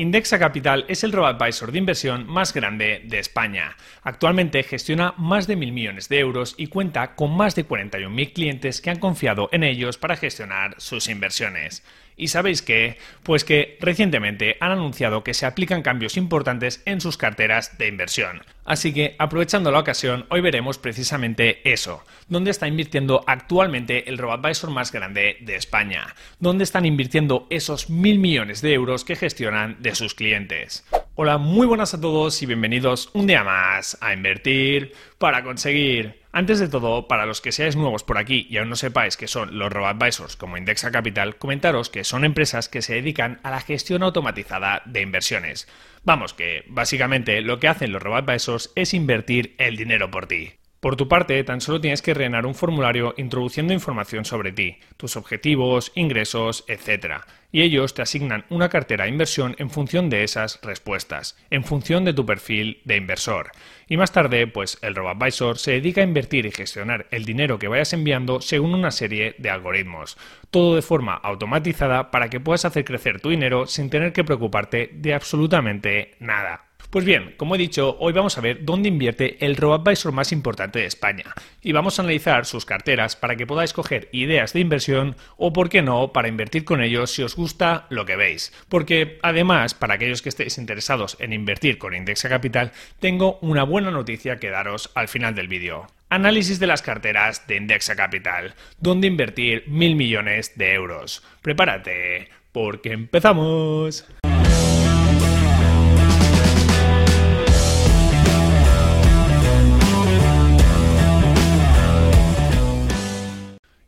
Indexa Capital es el robo-advisor de inversión más grande de España. Actualmente gestiona más de mil millones de euros y cuenta con más de 41.000 clientes que han confiado en ellos para gestionar sus inversiones. ¿Y sabéis qué? Pues que recientemente han anunciado que se aplican cambios importantes en sus carteras de inversión. Así que, aprovechando la ocasión, hoy veremos precisamente eso. ¿Dónde está invirtiendo actualmente el robo-advisor más grande de España? ¿Dónde están invirtiendo esos mil millones de euros que gestionan de sus clientes? Hola, muy buenas a todos y bienvenidos un día más a Invertir para conseguir. Antes de todo, para los que seáis nuevos por aquí y aún no sepáis qué son los robo-advisors como Indexa Capital, comentaros que son empresas que se dedican a la gestión automatizada de inversiones. Vamos, que básicamente lo que hacen los robo-advisors es invertir el dinero por ti. Por tu parte, tan solo tienes que rellenar un formulario introduciendo información sobre ti, tus objetivos, ingresos, etc. Y ellos te asignan una cartera de inversión en función de esas respuestas, en función de tu perfil de inversor. Y más tarde, pues el RoboAdvisor se dedica a invertir y gestionar el dinero que vayas enviando según una serie de algoritmos, todo de forma automatizada para que puedas hacer crecer tu dinero sin tener que preocuparte de absolutamente nada. Pues bien, como he dicho, hoy vamos a ver dónde invierte el robo-advisor más importante de España y vamos a analizar sus carteras para que podáis coger ideas de inversión o, por qué no, para invertir con ellos si os gusta lo que veis. Porque además, para aquellos que estéis interesados en invertir con Indexa Capital, tengo una buena noticia que daros al final del vídeo. Análisis de las carteras de Indexa Capital, donde invertir mil millones de euros. Prepárate, porque empezamos.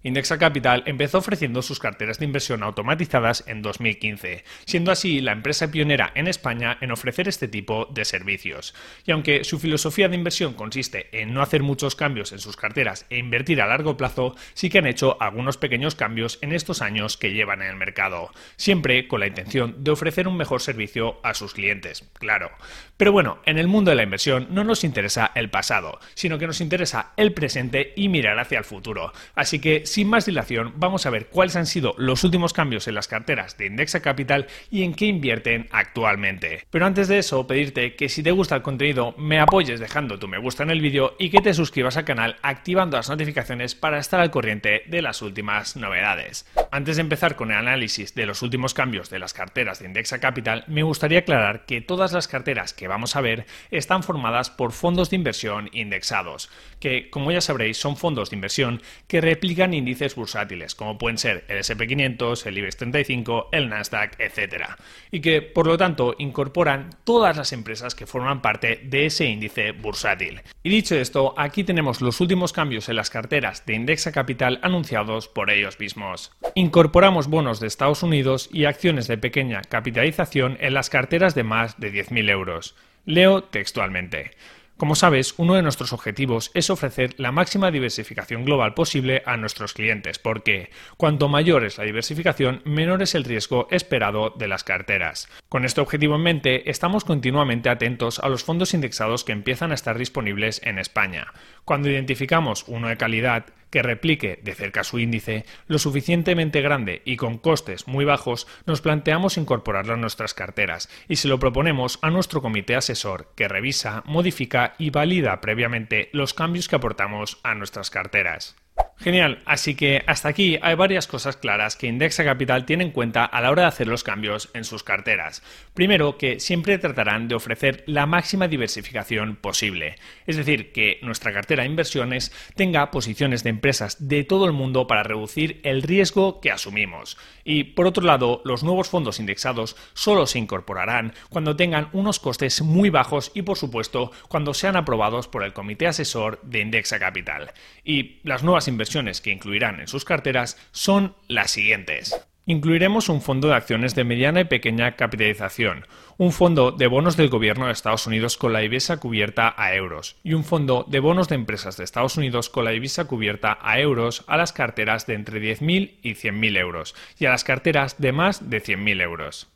Indexa Capital empezó ofreciendo sus carteras de inversión automatizadas en 2015, siendo así la empresa pionera en España en ofrecer este tipo de servicios. Y aunque su filosofía de inversión consiste en no hacer muchos cambios en sus carteras e invertir a largo plazo, sí que han hecho algunos pequeños cambios en estos años que llevan en el mercado, siempre con la intención de ofrecer un mejor servicio a sus clientes, claro. Pero bueno, en el mundo de la inversión no nos interesa el pasado, sino que nos interesa el presente y mirar hacia el futuro. Así que sin más dilación, vamos a ver cuáles han sido los últimos cambios en las carteras de Indexa Capital y en qué invierten actualmente. Pero antes de eso, pedirte que si te gusta el contenido, me apoyes dejando tu me gusta en el vídeo y que te suscribas al canal activando las notificaciones para estar al corriente de las últimas novedades. Antes de empezar con el análisis de los últimos cambios de las carteras de Indexa Capital, me gustaría aclarar que todas las carteras que vamos a ver están formadas por fondos de inversión indexados, que como ya sabréis son fondos de inversión que replican índices bursátiles, como pueden ser el SP500, el IBEX 35, el Nasdaq, etc. Y que, por lo tanto, incorporan todas las empresas que forman parte de ese índice bursátil. Y dicho esto, aquí tenemos los últimos cambios en las carteras de Indexa Capital anunciados por ellos mismos. Incorporamos bonos de Estados Unidos y acciones de pequeña capitalización en las carteras de más de 10.000 euros. Leo textualmente. Como sabes, uno de nuestros objetivos es ofrecer la máxima diversificación global posible a nuestros clientes, porque cuanto mayor es la diversificación, menor es el riesgo esperado de las carteras. Con este objetivo en mente, estamos continuamente atentos a los fondos indexados que empiezan a estar disponibles en España. Cuando identificamos uno de calidad, que replique de cerca su índice lo suficientemente grande y con costes muy bajos, nos planteamos incorporarlo a nuestras carteras y se lo proponemos a nuestro comité asesor que revisa, modifica y valida previamente los cambios que aportamos a nuestras carteras. Genial, así que hasta aquí hay varias cosas claras que Indexa Capital tiene en cuenta a la hora de hacer los cambios en sus carteras. Primero, que siempre tratarán de ofrecer la máxima diversificación posible, es decir, que nuestra cartera de inversiones tenga posiciones de empresas de todo el mundo para reducir el riesgo que asumimos. Y por otro lado, los nuevos fondos indexados solo se incorporarán cuando tengan unos costes muy bajos y por supuesto cuando sean aprobados por el comité asesor de Indexa Capital. Y las nuevas inversiones que incluirán en sus carteras son las siguientes. Incluiremos un fondo de acciones de mediana y pequeña capitalización, un fondo de bonos del gobierno de Estados Unidos con la divisa cubierta a euros y un fondo de bonos de empresas de Estados Unidos con la divisa cubierta a euros a las carteras de entre 10.000 y 100.000 euros y a las carteras de más de 100.000 euros.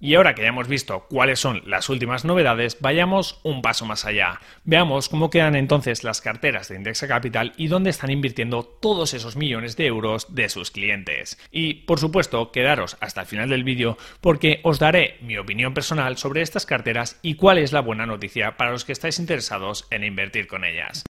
Y ahora que ya hemos visto cuáles son las últimas novedades, vayamos un paso más allá. Veamos cómo quedan entonces las carteras de Indexa Capital y dónde están invirtiendo todos esos millones de euros de sus clientes. Y, por supuesto, quedaros hasta el final del vídeo porque os daré mi opinión personal sobre estas carteras y cuál es la buena noticia para los que estáis interesados en invertir con ellas.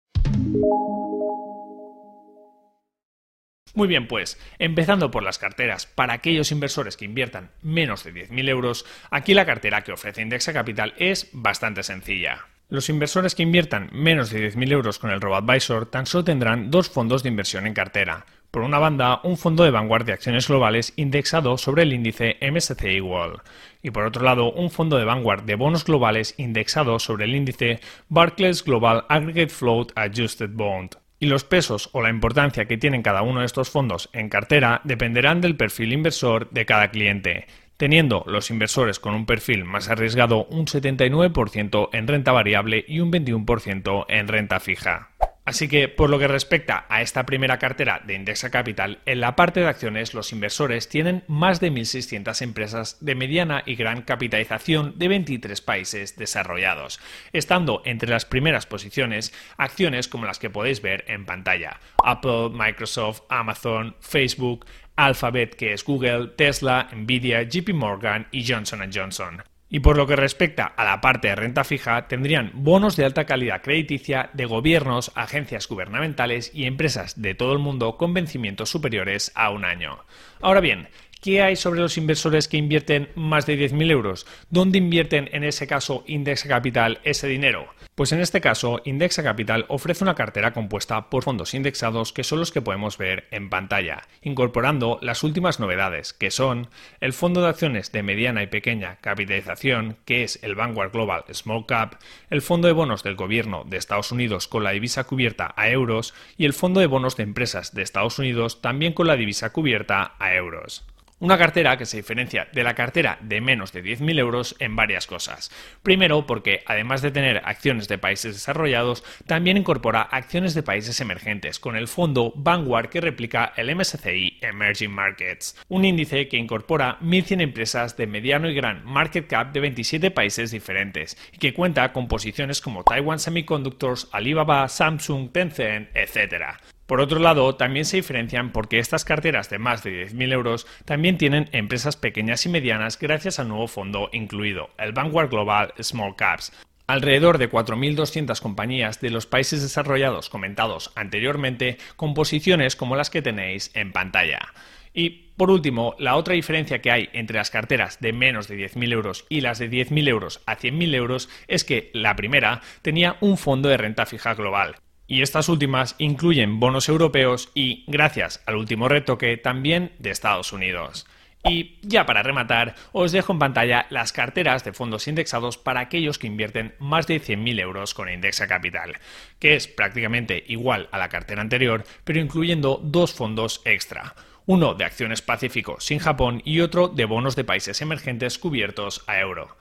Muy bien, pues, empezando por las carteras, para aquellos inversores que inviertan menos de 10.000 euros, aquí la cartera que ofrece Indexa Capital es bastante sencilla. Los inversores que inviertan menos de 10.000 euros con el RoboAdvisor tan solo tendrán dos fondos de inversión en cartera. Por una banda, un fondo de vanguardia de acciones globales indexado sobre el índice MSCI World. Y por otro lado, un fondo de vanguard de bonos globales indexado sobre el índice Barclays Global Aggregate Float Adjusted Bond. Y los pesos o la importancia que tienen cada uno de estos fondos en cartera dependerán del perfil inversor de cada cliente, teniendo los inversores con un perfil más arriesgado un 79% en renta variable y un 21% en renta fija. Así que, por lo que respecta a esta primera cartera de Indexa Capital, en la parte de acciones los inversores tienen más de 1.600 empresas de mediana y gran capitalización de 23 países desarrollados, estando entre las primeras posiciones acciones como las que podéis ver en pantalla. Apple, Microsoft, Amazon, Facebook, Alphabet, que es Google, Tesla, Nvidia, JP Morgan y Johnson Johnson. Y por lo que respecta a la parte de renta fija, tendrían bonos de alta calidad crediticia de gobiernos, agencias gubernamentales y empresas de todo el mundo con vencimientos superiores a un año. Ahora bien, ¿Qué hay sobre los inversores que invierten más de 10.000 euros? ¿Dónde invierten en ese caso Indexa Capital ese dinero? Pues en este caso, Indexa Capital ofrece una cartera compuesta por fondos indexados que son los que podemos ver en pantalla, incorporando las últimas novedades, que son el fondo de acciones de mediana y pequeña capitalización, que es el Vanguard Global Small Cap, el fondo de bonos del gobierno de Estados Unidos con la divisa cubierta a euros y el fondo de bonos de empresas de Estados Unidos también con la divisa cubierta a euros. Una cartera que se diferencia de la cartera de menos de 10.000 euros en varias cosas. Primero, porque además de tener acciones de países desarrollados, también incorpora acciones de países emergentes, con el fondo Vanguard que replica el MSCI Emerging Markets, un índice que incorpora 1.100 empresas de mediano y gran market cap de 27 países diferentes, y que cuenta con posiciones como Taiwan Semiconductors, Alibaba, Samsung, Tencent, etc. Por otro lado, también se diferencian porque estas carteras de más de 10.000 euros también tienen empresas pequeñas y medianas gracias al nuevo fondo incluido, el Vanguard Global Small Caps, alrededor de 4.200 compañías de los países desarrollados comentados anteriormente con posiciones como las que tenéis en pantalla. Y por último, la otra diferencia que hay entre las carteras de menos de 10.000 euros y las de 10.000 euros a 100.000 euros es que la primera tenía un fondo de renta fija global, y estas últimas incluyen bonos europeos y, gracias al último retoque, también de Estados Unidos. Y ya para rematar, os dejo en pantalla las carteras de fondos indexados para aquellos que invierten más de 100.000 euros con Indexa Capital, que es prácticamente igual a la cartera anterior, pero incluyendo dos fondos extra. Uno de acciones Pacífico sin Japón y otro de bonos de países emergentes cubiertos a euro.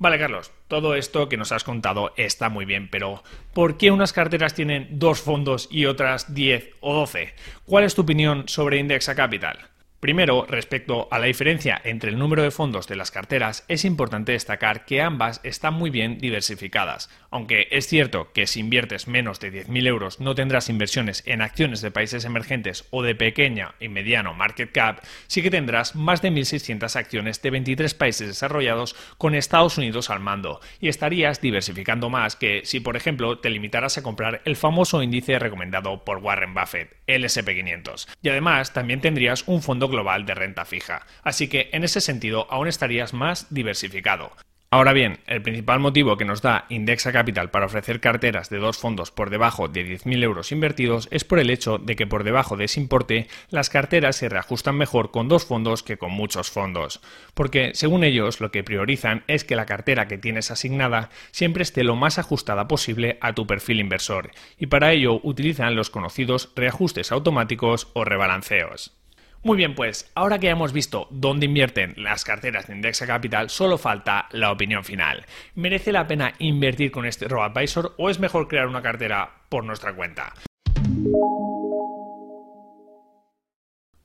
Vale, Carlos, todo esto que nos has contado está muy bien, pero ¿por qué unas carteras tienen dos fondos y otras 10 o 12? ¿Cuál es tu opinión sobre Indexa Capital? Primero, respecto a la diferencia entre el número de fondos de las carteras, es importante destacar que ambas están muy bien diversificadas. Aunque es cierto que si inviertes menos de 10.000 euros no tendrás inversiones en acciones de países emergentes o de pequeña y mediano market cap, sí que tendrás más de 1.600 acciones de 23 países desarrollados con Estados Unidos al mando, y estarías diversificando más que si, por ejemplo, te limitaras a comprar el famoso índice recomendado por Warren Buffett, el SP500. Y además también tendrías un fondo global de renta fija, así que en ese sentido aún estarías más diversificado. Ahora bien, el principal motivo que nos da Indexa Capital para ofrecer carteras de dos fondos por debajo de 10.000 euros invertidos es por el hecho de que por debajo de ese importe las carteras se reajustan mejor con dos fondos que con muchos fondos, porque según ellos lo que priorizan es que la cartera que tienes asignada siempre esté lo más ajustada posible a tu perfil inversor, y para ello utilizan los conocidos reajustes automáticos o rebalanceos. Muy bien, pues ahora que ya hemos visto dónde invierten las carteras de Indexa Capital, solo falta la opinión final. ¿Merece la pena invertir con este RoboAdvisor o es mejor crear una cartera por nuestra cuenta?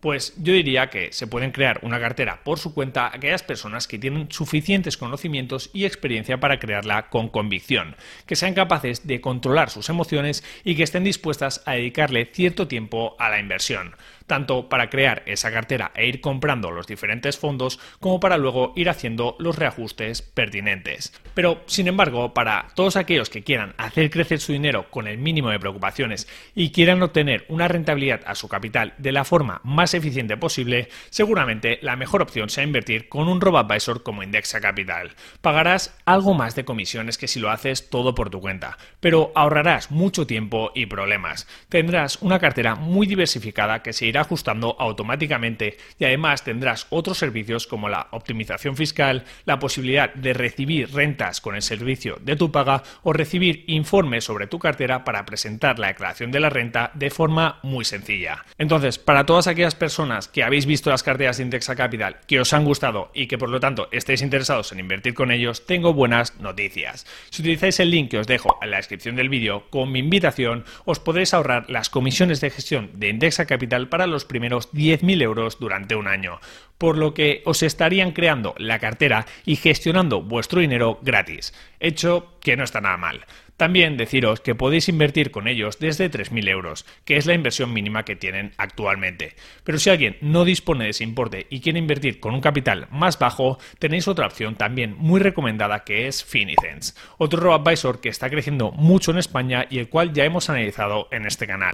Pues yo diría que se pueden crear una cartera por su cuenta aquellas personas que tienen suficientes conocimientos y experiencia para crearla con convicción, que sean capaces de controlar sus emociones y que estén dispuestas a dedicarle cierto tiempo a la inversión tanto para crear esa cartera e ir comprando los diferentes fondos como para luego ir haciendo los reajustes pertinentes. Pero, sin embargo, para todos aquellos que quieran hacer crecer su dinero con el mínimo de preocupaciones y quieran obtener una rentabilidad a su capital de la forma más eficiente posible, seguramente la mejor opción sea invertir con un robo-advisor como Indexa Capital. Pagarás algo más de comisiones que si lo haces todo por tu cuenta, pero ahorrarás mucho tiempo y problemas. Tendrás una cartera muy diversificada que se irá ajustando automáticamente y además tendrás otros servicios como la optimización fiscal, la posibilidad de recibir rentas con el servicio de tu paga o recibir informes sobre tu cartera para presentar la declaración de la renta de forma muy sencilla. Entonces, para todas aquellas personas que habéis visto las carteras de Indexa Capital, que os han gustado y que por lo tanto estéis interesados en invertir con ellos, tengo buenas noticias. Si utilizáis el link que os dejo en la descripción del vídeo con mi invitación, os podréis ahorrar las comisiones de gestión de Indexa Capital los primeros 10.000 euros durante un año, por lo que os estarían creando la cartera y gestionando vuestro dinero gratis, hecho que no está nada mal. También deciros que podéis invertir con ellos desde 3.000 euros, que es la inversión mínima que tienen actualmente. Pero si alguien no dispone de ese importe y quiere invertir con un capital más bajo, tenéis otra opción también muy recomendada que es Finicens, otro robo advisor que está creciendo mucho en España y el cual ya hemos analizado en este canal.